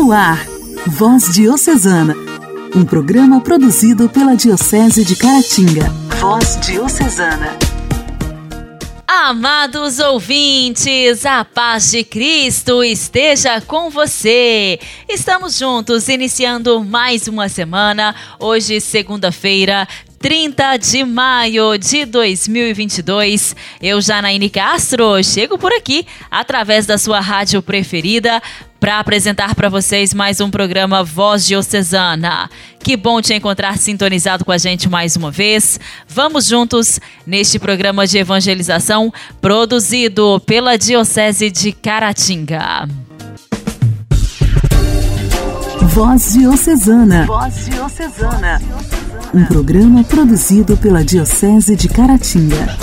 No ar, Voz Diocesana, um programa produzido pela Diocese de Caratinga. Voz Diocesana. Amados ouvintes, a paz de Cristo esteja com você. Estamos juntos iniciando mais uma semana. Hoje, segunda-feira, 30 de maio de 2022. Eu, Janaíne Castro, chego por aqui através da sua rádio preferida para apresentar para vocês mais um programa Voz Diocesana. Que bom te encontrar sintonizado com a gente mais uma vez. Vamos juntos neste programa de evangelização produzido pela Diocese de Caratinga. Voz Diocesana. Voz Diocesana. Um programa produzido pela Diocese de Caratinga.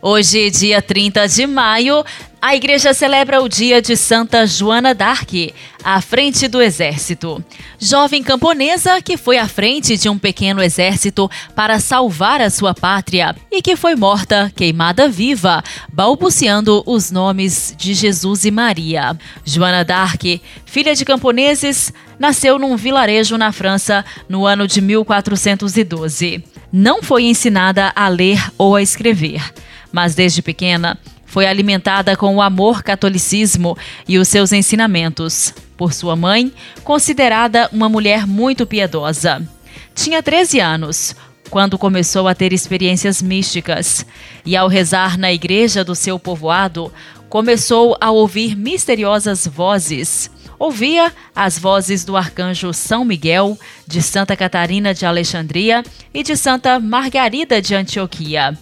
Hoje, dia 30 de maio, a igreja celebra o dia de Santa Joana d'Arc, à frente do exército. Jovem camponesa que foi à frente de um pequeno exército para salvar a sua pátria e que foi morta, queimada viva, balbuciando os nomes de Jesus e Maria. Joana d'Arc, filha de camponeses, nasceu num vilarejo na França no ano de 1412. Não foi ensinada a ler ou a escrever, mas desde pequena foi alimentada com o amor catolicismo e os seus ensinamentos, por sua mãe, considerada uma mulher muito piedosa. Tinha 13 anos quando começou a ter experiências místicas e, ao rezar na igreja do seu povoado, começou a ouvir misteriosas vozes. Ouvia as vozes do arcanjo São Miguel, de Santa Catarina de Alexandria e de Santa Margarida de Antioquia.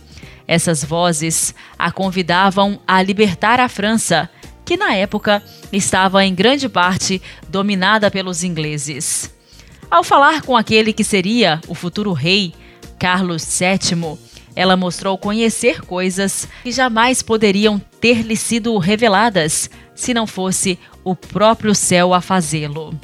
Essas vozes a convidavam a libertar a França, que na época estava em grande parte dominada pelos ingleses. Ao falar com aquele que seria o futuro rei, Carlos VII, ela mostrou conhecer coisas que jamais poderiam ter lhe sido reveladas se não fosse o próprio céu a fazê-lo.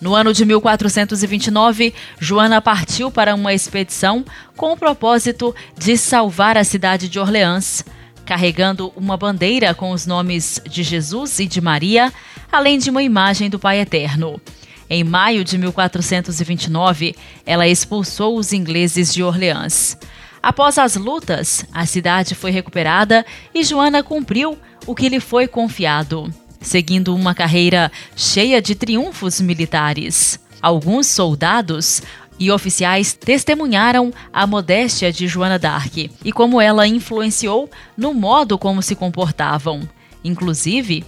No ano de 1429, Joana partiu para uma expedição com o propósito de salvar a cidade de Orleans, carregando uma bandeira com os nomes de Jesus e de Maria, além de uma imagem do Pai Eterno. Em maio de 1429, ela expulsou os ingleses de Orleans. Após as lutas, a cidade foi recuperada e Joana cumpriu o que lhe foi confiado seguindo uma carreira cheia de triunfos militares. Alguns soldados e oficiais testemunharam a modéstia de Joana d'Arc e como ela influenciou no modo como se comportavam. Inclusive,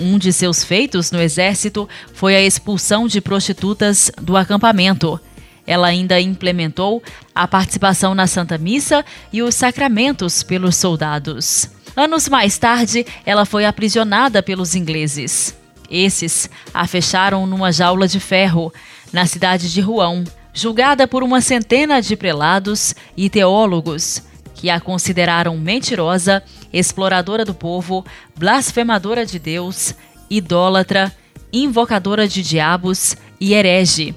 um de seus feitos no exército foi a expulsão de prostitutas do acampamento. Ela ainda implementou a participação na Santa Missa e os sacramentos pelos soldados. Anos mais tarde, ela foi aprisionada pelos ingleses. Esses a fecharam numa jaula de ferro, na cidade de Rouen, julgada por uma centena de prelados e teólogos que a consideraram mentirosa, exploradora do povo, blasfemadora de Deus, idólatra, invocadora de diabos e herege.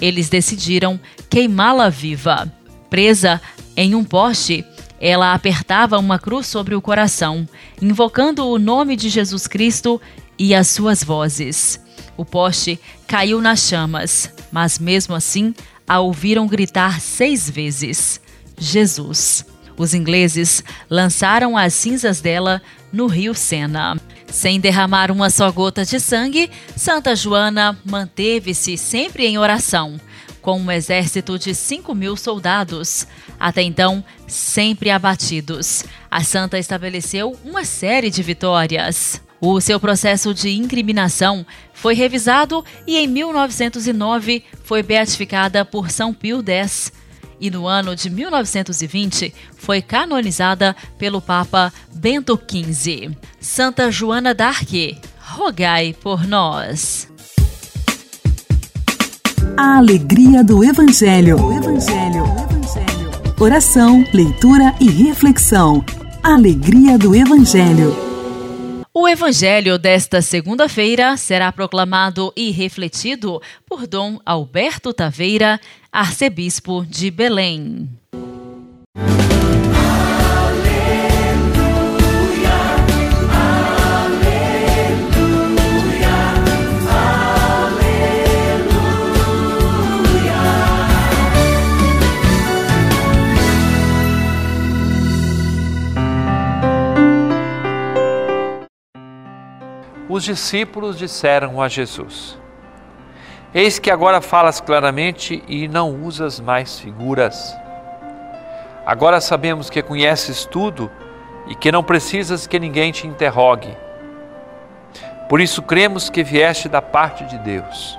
Eles decidiram queimá-la viva. Presa em um poste, ela apertava uma cruz sobre o coração, invocando o nome de Jesus Cristo e as suas vozes. O poste caiu nas chamas, mas mesmo assim a ouviram gritar seis vezes: Jesus. Os ingleses lançaram as cinzas dela no rio Sena. Sem derramar uma só gota de sangue, Santa Joana manteve-se sempre em oração, com um exército de 5 mil soldados, até então sempre abatidos. A santa estabeleceu uma série de vitórias. O seu processo de incriminação foi revisado e em 1909 foi beatificada por São Pio X. E no ano de 1920 foi canonizada pelo Papa Bento XV. Santa Joana d'Arc, rogai por nós. A alegria do Evangelho. O Evangelho. Oração, leitura e reflexão. Alegria do Evangelho. O Evangelho desta segunda-feira será proclamado e refletido por Dom Alberto Taveira, arcebispo de Belém. Os discípulos disseram a Jesus: Eis que agora falas claramente e não usas mais figuras. Agora sabemos que conheces tudo e que não precisas que ninguém te interrogue. Por isso cremos que vieste da parte de Deus.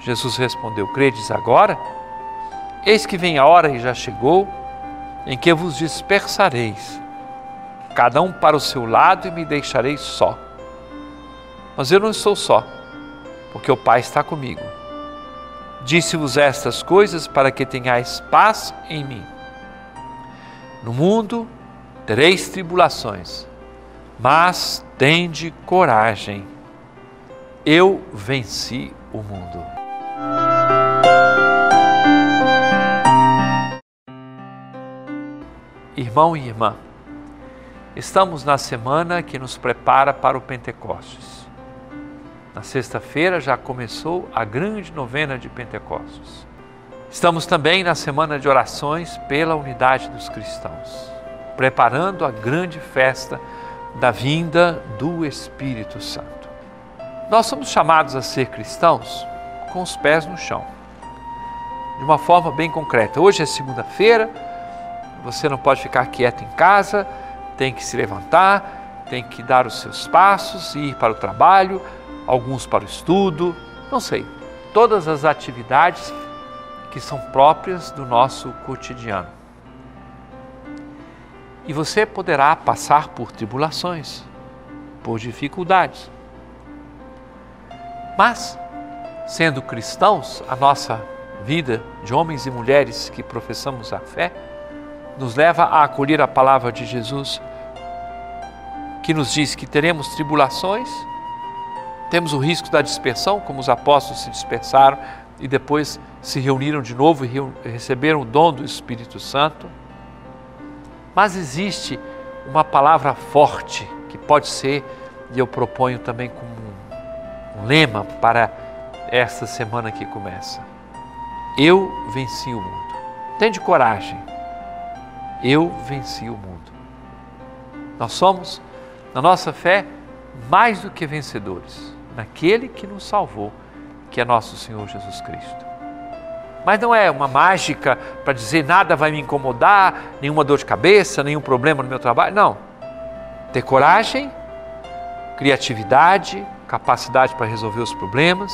Jesus respondeu: Credes agora? Eis que vem a hora e já chegou em que vos dispersareis, cada um para o seu lado, e me deixareis só. Mas eu não estou só porque o Pai está comigo. Disse-vos estas coisas para que tenhais paz em mim. No mundo tereis tribulações, mas tende coragem. Eu venci o mundo. Irmão e irmã, estamos na semana que nos prepara para o Pentecostes. Na sexta-feira já começou a grande novena de Pentecostes. Estamos também na semana de orações pela unidade dos cristãos, preparando a grande festa da vinda do Espírito Santo. Nós somos chamados a ser cristãos com os pés no chão, de uma forma bem concreta. Hoje é segunda-feira, você não pode ficar quieto em casa, tem que se levantar, tem que dar os seus passos, ir para o trabalho, alguns para o estudo, não sei. Todas as atividades que são próprias do nosso cotidiano. E você poderá passar por tribulações, por dificuldades. Mas, sendo cristãos, a nossa vida de homens e mulheres que professamos a fé nos leva a acolher a palavra de Jesus, que nos diz que teremos tribulações temos o risco da dispersão, como os apóstolos se dispersaram e depois se reuniram de novo e receberam o dom do Espírito Santo. Mas existe uma palavra forte que pode ser, e eu proponho também como um lema para esta semana que começa. Eu venci o mundo. Tende coragem. Eu venci o mundo. Nós somos, na nossa fé, mais do que vencedores naquele que nos salvou, que é nosso Senhor Jesus Cristo. Mas não é uma mágica para dizer nada vai me incomodar, nenhuma dor de cabeça, nenhum problema no meu trabalho. Não. Ter coragem, criatividade, capacidade para resolver os problemas,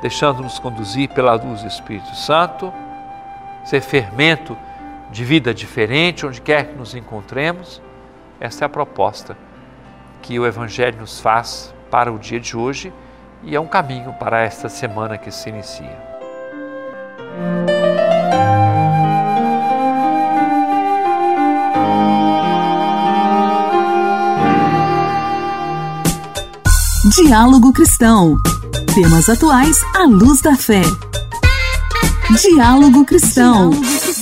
deixando-nos conduzir pela luz do Espírito Santo, ser fermento de vida diferente onde quer que nos encontremos. Essa é a proposta que o Evangelho nos faz para o dia de hoje e é um caminho para esta semana que se inicia. Diálogo Cristão. Temas atuais à luz da fé. Diálogo Cristão. Diálogo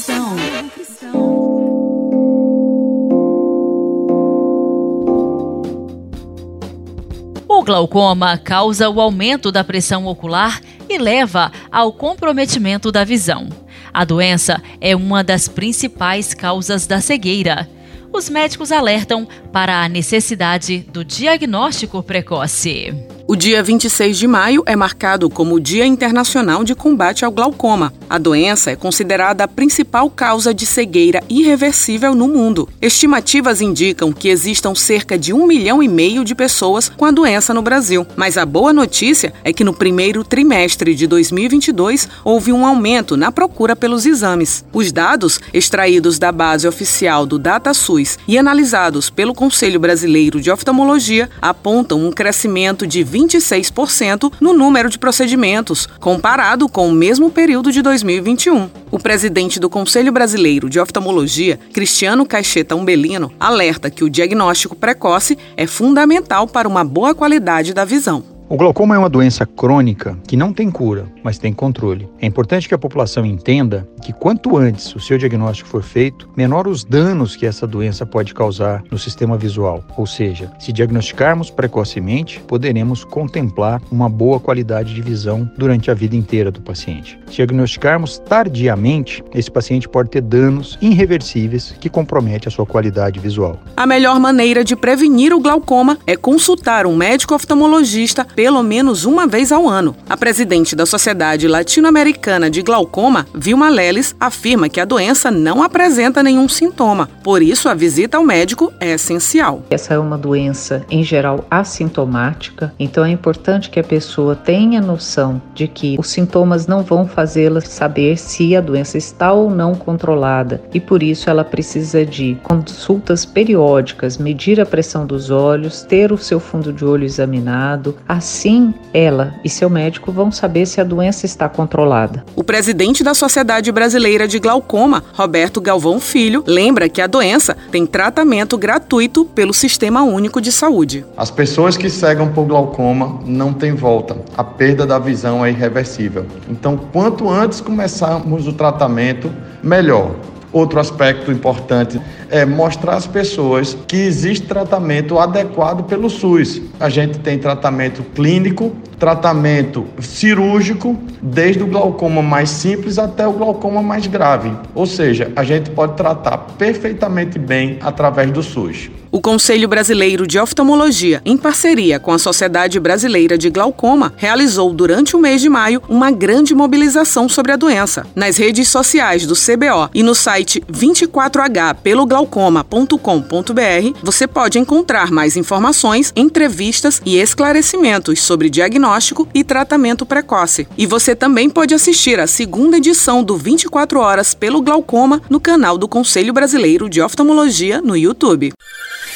glaucoma causa o aumento da pressão ocular e leva ao comprometimento da visão. A doença é uma das principais causas da cegueira. Os médicos alertam para a necessidade do diagnóstico precoce. O dia 26 de maio é marcado como Dia Internacional de Combate ao Glaucoma. A doença é considerada a principal causa de cegueira irreversível no mundo. Estimativas indicam que existam cerca de um milhão e meio de pessoas com a doença no Brasil. Mas a boa notícia é que no primeiro trimestre de 2022 houve um aumento na procura pelos exames. Os dados, extraídos da base oficial do DataSUS e analisados pelo Conselho Brasileiro de Oftalmologia, apontam um crescimento de 26% no número de procedimentos, comparado com o mesmo período de 2021. O presidente do Conselho Brasileiro de Oftalmologia, Cristiano Caixeta Umbelino, alerta que o diagnóstico precoce é fundamental para uma boa qualidade da visão. O glaucoma é uma doença crônica que não tem cura, mas tem controle. É importante que a população entenda que quanto antes o seu diagnóstico for feito, menor os danos que essa doença pode causar no sistema visual. Ou seja, se diagnosticarmos precocemente, poderemos contemplar uma boa qualidade de visão durante a vida inteira do paciente. Se diagnosticarmos tardiamente, esse paciente pode ter danos irreversíveis que comprometem a sua qualidade visual. A melhor maneira de prevenir o glaucoma é consultar um médico oftalmologista pelo menos uma vez ao ano. A presidente da Sociedade Latino-Americana de Glaucoma, Vilma Leles, afirma que a doença não apresenta nenhum sintoma, por isso a visita ao médico é essencial. Essa é uma doença, em geral, assintomática, então é importante que a pessoa tenha noção de que os sintomas não vão fazê-la saber se a doença está ou não controlada e por isso ela precisa de consultas periódicas, medir a pressão dos olhos, ter o seu fundo de olho examinado, Assim, ela e seu médico vão saber se a doença está controlada. O presidente da Sociedade Brasileira de Glaucoma, Roberto Galvão Filho, lembra que a doença tem tratamento gratuito pelo Sistema Único de Saúde. As pessoas que cegam por glaucoma não têm volta. A perda da visão é irreversível. Então, quanto antes começarmos o tratamento, melhor. Outro aspecto importante é mostrar às pessoas que existe tratamento adequado pelo SUS. A gente tem tratamento clínico, tratamento cirúrgico, desde o glaucoma mais simples até o glaucoma mais grave. Ou seja, a gente pode tratar perfeitamente bem através do SUS. O Conselho Brasileiro de Oftalmologia, em parceria com a Sociedade Brasileira de Glaucoma, realizou durante o mês de maio uma grande mobilização sobre a doença. Nas redes sociais do CBO e no site 24H pelo glaucoma.com.br, você pode encontrar mais informações, entrevistas e esclarecimentos sobre diagnóstico e tratamento precoce. E você também pode assistir a segunda edição do 24 Horas pelo Glaucoma no canal do Conselho Brasileiro de Oftalmologia no YouTube.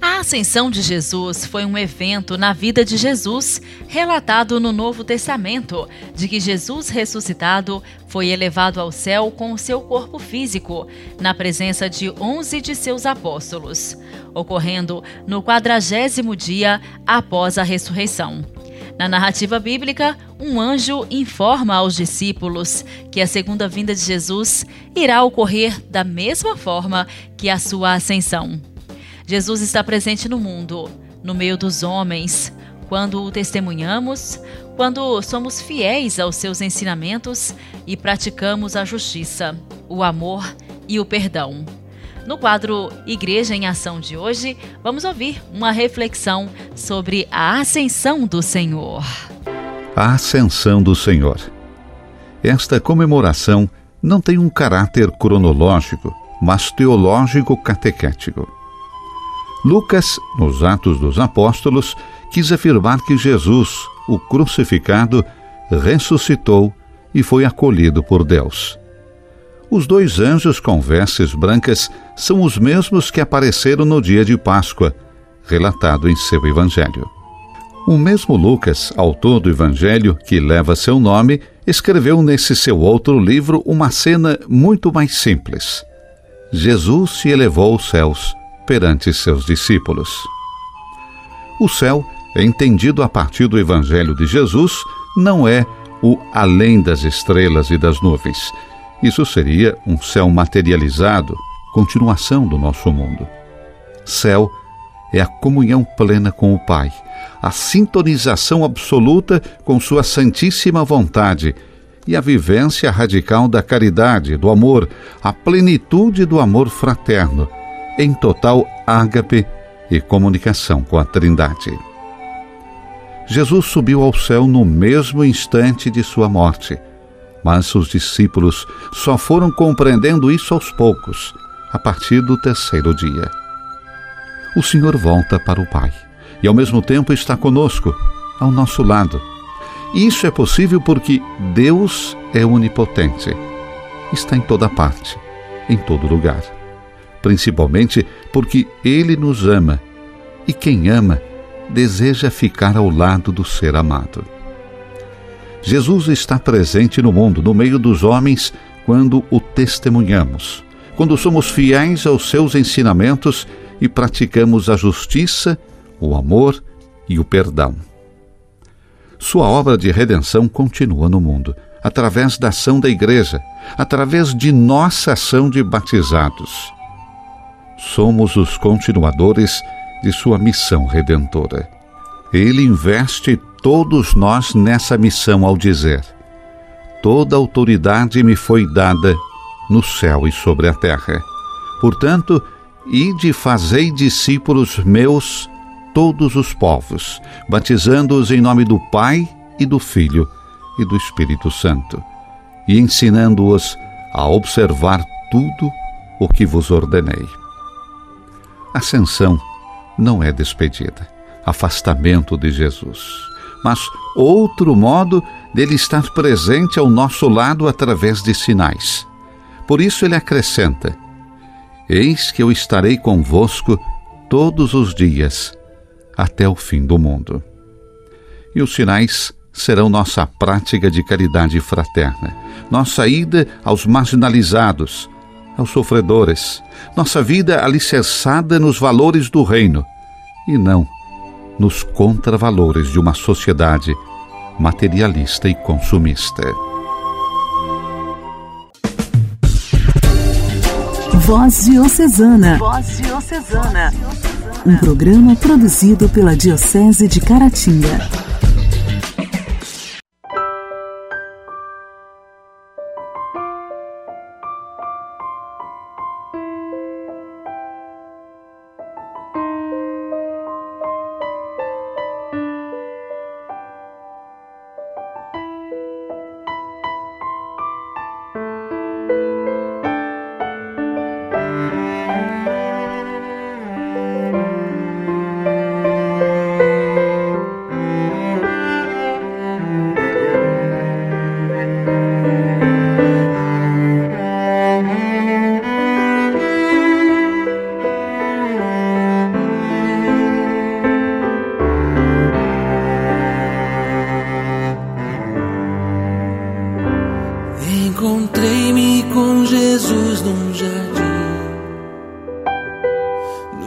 A ascensão de Jesus foi um evento na vida de Jesus, relatado no Novo Testamento, de que Jesus ressuscitado foi elevado ao céu com o seu corpo físico, na presença de onze de seus apóstolos, ocorrendo no quadragésimo dia após a ressurreição. Na narrativa bíblica, um anjo informa aos discípulos que a segunda vinda de Jesus irá ocorrer da mesma forma que a sua ascensão. Jesus está presente no mundo, no meio dos homens, quando o testemunhamos, quando somos fiéis aos seus ensinamentos e praticamos a justiça, o amor e o perdão. No quadro Igreja em Ação de hoje, vamos ouvir uma reflexão sobre a ascensão do Senhor. A ascensão do Senhor. Esta comemoração não tem um caráter cronológico, mas teológico catequético. Lucas, nos Atos dos Apóstolos, quis afirmar que Jesus, o crucificado, ressuscitou e foi acolhido por Deus. Os dois anjos com vestes brancas são os mesmos que apareceram no dia de Páscoa, relatado em seu Evangelho. O mesmo Lucas, autor do Evangelho que leva seu nome, escreveu nesse seu outro livro uma cena muito mais simples. Jesus se elevou aos céus perante seus discípulos. O céu, entendido a partir do Evangelho de Jesus, não é o além das estrelas e das nuvens. Isso seria um céu materializado, continuação do nosso mundo. Céu é a comunhão plena com o Pai, a sintonização absoluta com Sua Santíssima Vontade e a vivência radical da caridade, do amor, a plenitude do amor fraterno, em total ágape e comunicação com a Trindade. Jesus subiu ao céu no mesmo instante de sua morte, mas os discípulos só foram compreendendo isso aos poucos, a partir do terceiro dia. O Senhor volta para o Pai e, ao mesmo tempo, está conosco, ao nosso lado. Isso é possível porque Deus é onipotente. Está em toda parte, em todo lugar principalmente porque Ele nos ama e quem ama deseja ficar ao lado do ser amado. Jesus está presente no mundo, no meio dos homens, quando o testemunhamos, quando somos fiéis aos seus ensinamentos e praticamos a justiça, o amor e o perdão. Sua obra de redenção continua no mundo, através da ação da Igreja, através de nossa ação de batizados. Somos os continuadores de sua missão redentora. Ele investe todos nós nessa missão ao dizer: Toda autoridade me foi dada no céu e sobre a terra. Portanto, ide fazei discípulos meus todos os povos, batizando-os em nome do Pai e do Filho e do Espírito Santo, e ensinando-os a observar tudo o que vos ordenei. Ascensão não é despedida, afastamento de Jesus, mas outro modo dele estar presente ao nosso lado através de sinais. Por isso ele acrescenta: Eis que eu estarei convosco todos os dias até o fim do mundo. E os sinais serão nossa prática de caridade fraterna, nossa ida aos marginalizados, aos sofredores, nossa vida alicerçada nos valores do reino e não nos contravalores de uma sociedade materialista e consumista. Voz Diocesana. Voz Diocesana um programa produzido pela Diocese de Caratinga.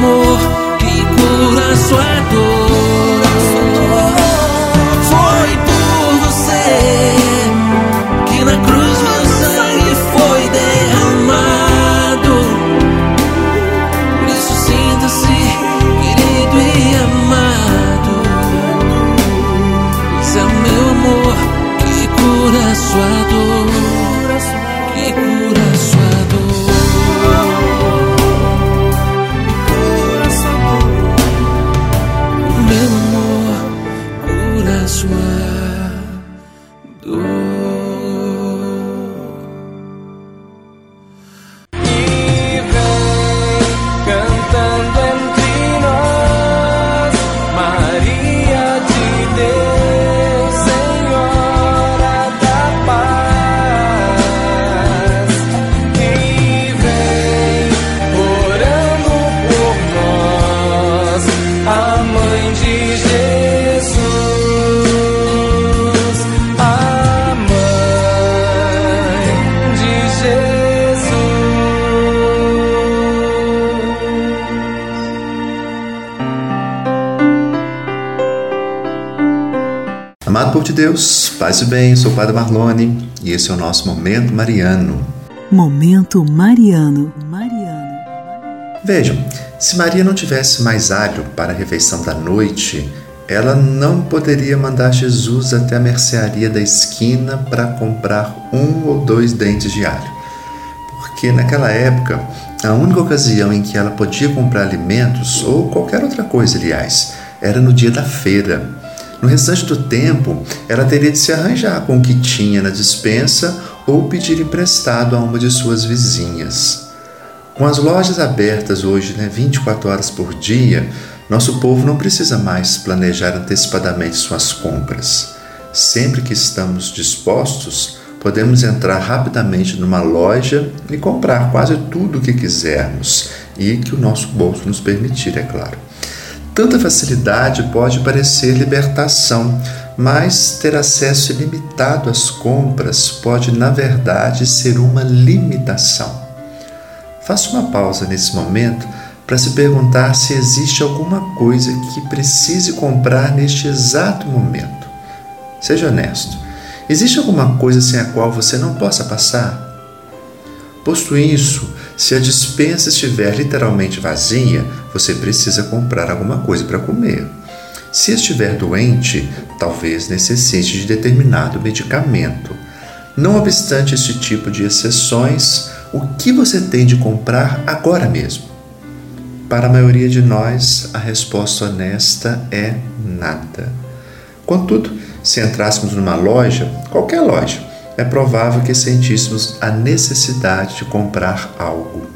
amor que cura sua é dor. Amado povo de Deus, paz e bem, sou o Padre Marlone e esse é o nosso Momento Mariano. Momento Mariano. Mariano. Vejam, se Maria não tivesse mais alho para a refeição da noite, ela não poderia mandar Jesus até a mercearia da esquina para comprar um ou dois dentes de alho. Porque naquela época, a única ocasião em que ela podia comprar alimentos, ou qualquer outra coisa, aliás, era no dia da feira. No restante do tempo, ela teria de se arranjar com o que tinha na dispensa ou pedir emprestado a uma de suas vizinhas. Com as lojas abertas hoje, né, 24 horas por dia, nosso povo não precisa mais planejar antecipadamente suas compras. Sempre que estamos dispostos, podemos entrar rapidamente numa loja e comprar quase tudo o que quisermos e que o nosso bolso nos permitir, é claro. Tanta facilidade pode parecer libertação, mas ter acesso ilimitado às compras pode, na verdade, ser uma limitação. Faça uma pausa nesse momento para se perguntar se existe alguma coisa que precise comprar neste exato momento. Seja honesto. Existe alguma coisa sem a qual você não possa passar? Posto isso, se a dispensa estiver literalmente vazia, você precisa comprar alguma coisa para comer. Se estiver doente, talvez necessite de determinado medicamento. Não obstante este tipo de exceções, o que você tem de comprar agora mesmo? Para a maioria de nós, a resposta honesta é nada. Contudo, se entrássemos numa loja, qualquer loja, é provável que sentíssemos a necessidade de comprar algo.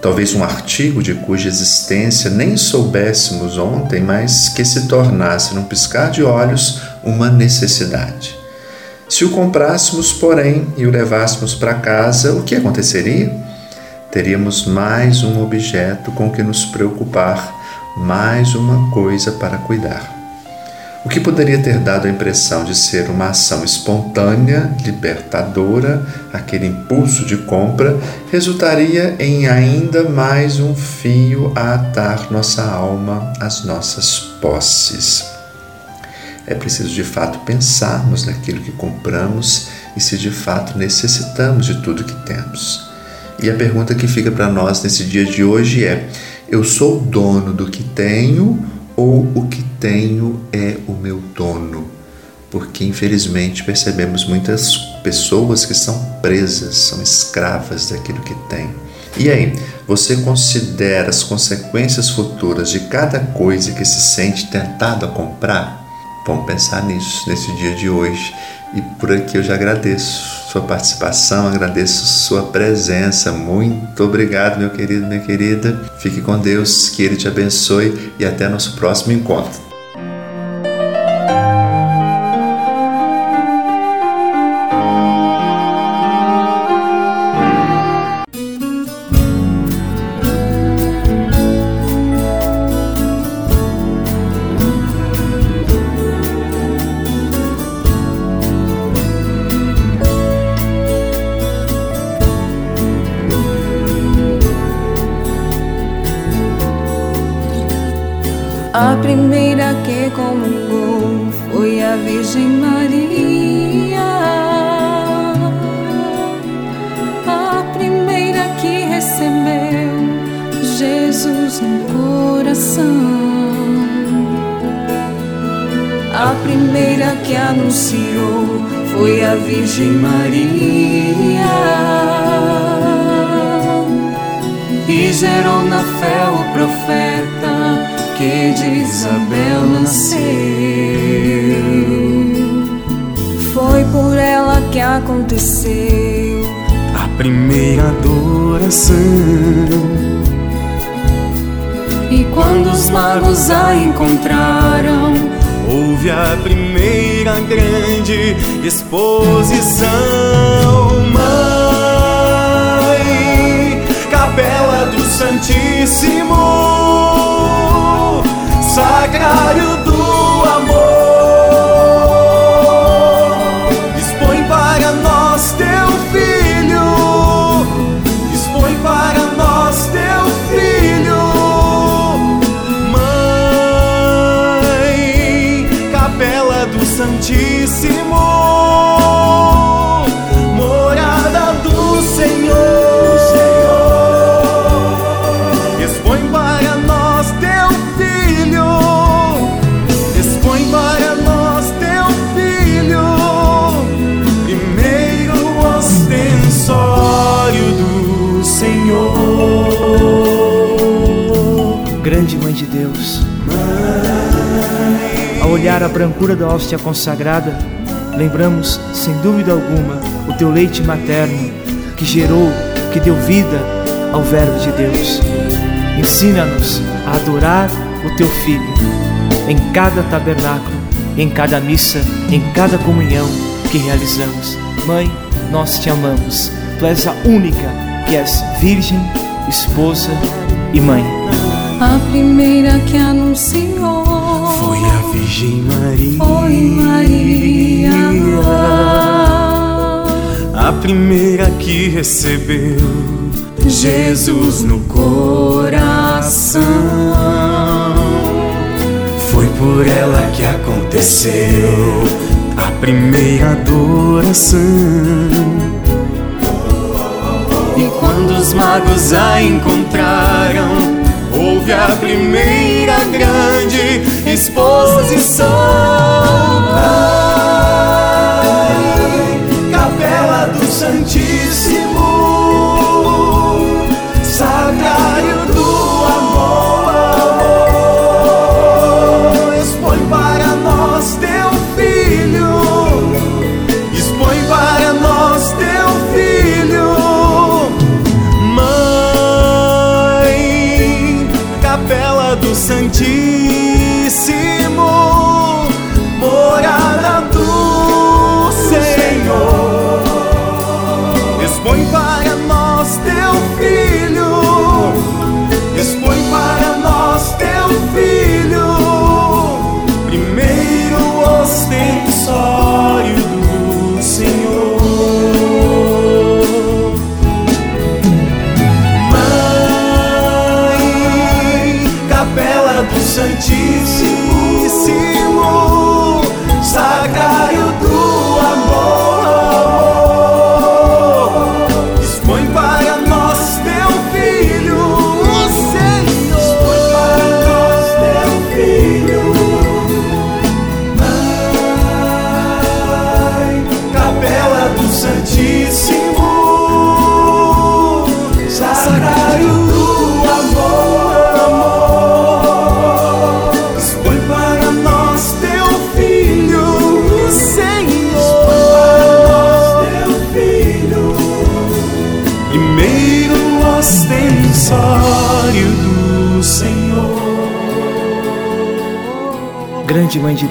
Talvez um artigo de cuja existência nem soubéssemos ontem, mas que se tornasse, num piscar de olhos, uma necessidade. Se o comprássemos, porém, e o levássemos para casa, o que aconteceria? Teríamos mais um objeto com que nos preocupar, mais uma coisa para cuidar. O que poderia ter dado a impressão de ser uma ação espontânea, libertadora, aquele impulso de compra, resultaria em ainda mais um fio a atar nossa alma às nossas posses. É preciso de fato pensarmos naquilo que compramos e se de fato necessitamos de tudo que temos. E a pergunta que fica para nós nesse dia de hoje é: eu sou dono do que tenho ou o que tenho é o meu dono? Porque infelizmente percebemos muitas pessoas que são presas, são escravas daquilo que têm. E aí, você considera as consequências futuras de cada coisa que se sente tentado a comprar? Vamos pensar nisso nesse dia de hoje. E por aqui eu já agradeço sua participação, agradeço sua presença. Muito obrigado, meu querido, minha querida. Fique com Deus, que Ele te abençoe e até nosso próximo encontro. Jesus no coração. A primeira que anunciou foi a Virgem Maria e gerou na fé o profeta que de Isabel nasceu. Foi por ela que aconteceu a primeira adoração. Quando os magos a encontraram, houve a primeira grande exposição. capela do Santíssimo, sacrário do a brancura da hóstia consagrada, lembramos, sem dúvida alguma, o teu leite materno que gerou, que deu vida ao Verbo de Deus. Ensina-nos a adorar o teu Filho em cada tabernáculo, em cada missa, em cada comunhão que realizamos. Mãe, nós te amamos. Tu és a única que és virgem, esposa e mãe. A primeira que anunciou Virgem Maria. Foi Maria. A primeira que recebeu Jesus no coração. Foi por ela que aconteceu a primeira adoração. E quando os magos a encontraram, houve a primeira grande exposição. Ai, Capela do Santíssimo,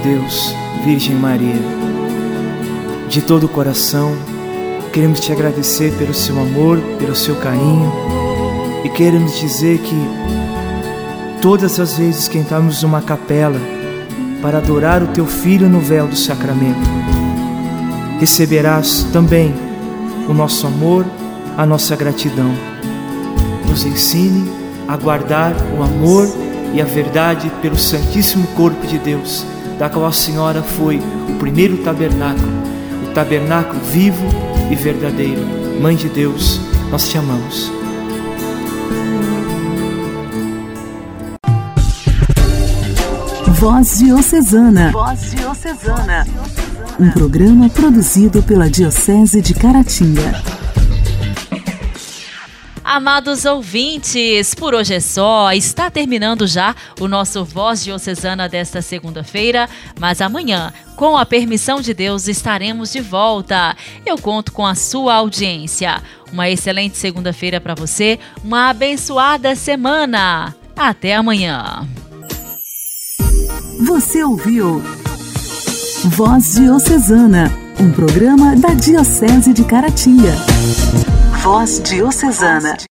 Deus, Virgem Maria, de todo o coração, queremos te agradecer pelo seu amor, pelo seu carinho e queremos dizer que todas as vezes que entrarmos numa capela para adorar o teu Filho no véu do sacramento, receberás também o nosso amor, a nossa gratidão. Nos ensine a guardar o amor e a verdade pelo Santíssimo Corpo de Deus, da qual a Senhora foi o primeiro tabernáculo, o tabernáculo vivo e verdadeiro. Mãe de Deus, nós te amamos. Voz Diocesana. Voz Diocesana. Um programa produzido pela Diocese de Caratinga. Amados ouvintes, por hoje é só. Está terminando já o nosso Voz Diocesana desta segunda-feira, mas amanhã, com a permissão de Deus, estaremos de volta. Eu conto com a sua audiência. Uma excelente segunda-feira para você, uma abençoada semana. Até amanhã. Você ouviu Voz Diocesana, um programa da Diocese de Caratinga. Voz Diocesana.